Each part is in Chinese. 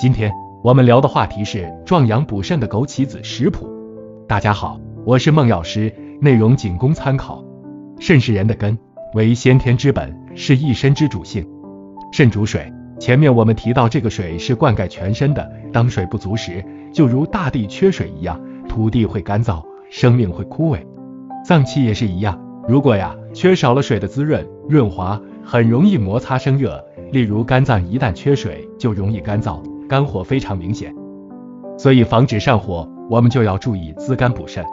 今天我们聊的话题是壮阳补肾的枸杞子食谱。大家好，我是孟药师，内容仅供参考。肾是人的根，为先天之本，是一身之主性。肾主水，前面我们提到这个水是灌溉全身的，当水不足时，就如大地缺水一样，土地会干燥，生命会枯萎。脏器也是一样，如果呀缺少了水的滋润润滑，很容易摩擦生热。例如肝脏一旦缺水，就容易干燥。肝火非常明显，所以防止上火，我们就要注意滋肝补肾。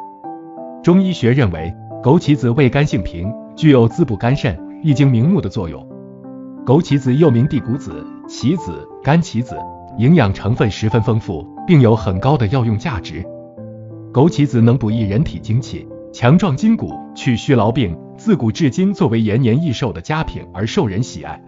中医学认为，枸杞子味甘性平，具有滋补肝肾、益精明目的作用。枸杞子又名地骨子、杞子、干杞子，营养成分十分丰富，并有很高的药用价值。枸杞子能补益人体精气，强壮筋骨，去虚劳病，自古至今作为延年益寿的佳品而受人喜爱。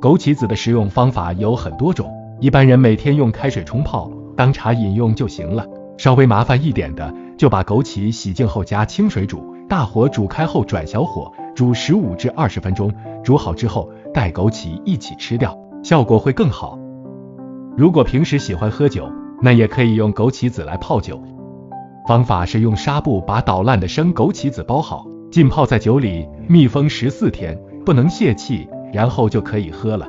枸杞子的食用方法有很多种。一般人每天用开水冲泡，当茶饮用就行了。稍微麻烦一点的，就把枸杞洗净后加清水煮，大火煮开后转小火煮十五至二十分钟，煮好之后带枸杞一起吃掉，效果会更好。如果平时喜欢喝酒，那也可以用枸杞子来泡酒。方法是用纱布把捣烂的生枸杞子包好，浸泡在酒里，密封十四天，不能泄气，然后就可以喝了。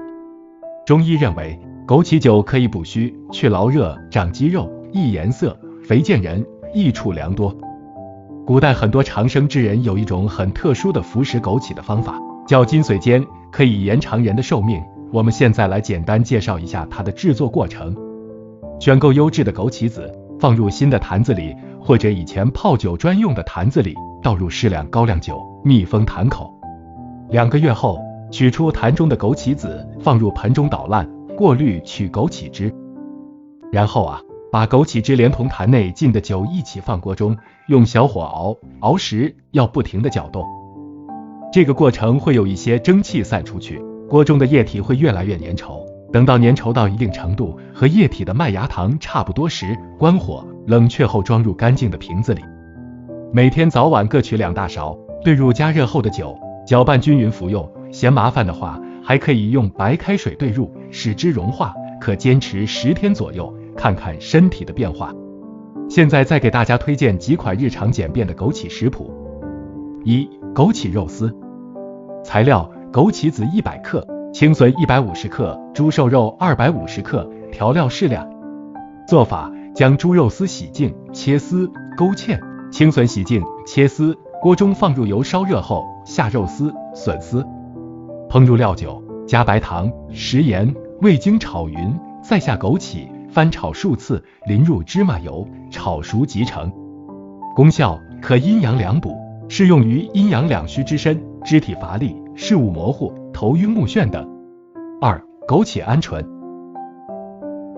中医认为。枸杞酒可以补虚、去劳热、长肌肉、益颜色、肥健人，益处良多。古代很多长生之人有一种很特殊的服食枸杞的方法，叫金髓煎，可以延长人的寿命。我们现在来简单介绍一下它的制作过程。选购优质的枸杞子，放入新的坛子里，或者以前泡酒专用的坛子里，倒入适量高粱酒，密封坛口。两个月后，取出坛中的枸杞子，放入盆中捣烂。过滤取枸杞汁，然后啊，把枸杞汁连同坛内浸的酒一起放锅中，用小火熬，熬时要不停的搅动。这个过程会有一些蒸汽散出去，锅中的液体会越来越粘稠。等到粘稠到一定程度，和液体的麦芽糖差不多时，关火，冷却后装入干净的瓶子里。每天早晚各取两大勺，兑入加热后的酒，搅拌均匀服用。嫌麻烦的话，还可以用白开水兑入，使之融化，可坚持十天左右，看看身体的变化。现在再给大家推荐几款日常简便的枸杞食谱。一、枸杞肉丝。材料：枸杞子一百克，青笋一百五十克，猪瘦肉二百五十克，调料适量。做法：将猪肉丝洗净，切丝，勾芡；青笋洗净，切丝，锅中放入油烧热后，下肉丝、笋丝。烹入料酒，加白糖、食盐、味精炒匀，再下枸杞，翻炒数次，淋入芝麻油，炒熟即成。功效可阴阳两补，适用于阴阳两虚之身，肢体乏力、视物模糊、头晕目眩等。二、枸杞鹌鹑。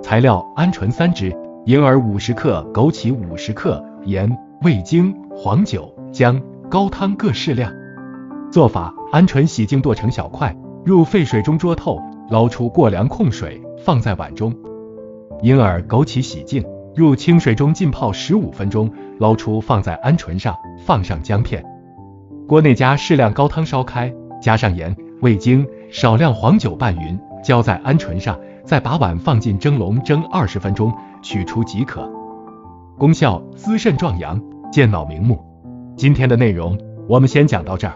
材料：鹌鹑三只，银耳五十克，枸杞五十克，盐、味精、黄酒、姜、高汤各适量。做法：鹌鹑洗净剁成小块，入沸水中焯透，捞出过凉控水，放在碗中。银耳、枸杞洗净，入清水中浸泡十五分钟，捞出放在鹌鹑上，放上姜片。锅内加适量高汤烧开，加上盐、味精，少量黄酒拌匀，浇在鹌鹑上，再把碗放进蒸笼蒸二十分钟，取出即可。功效：滋肾壮阳，健脑明目。今天的内容我们先讲到这儿。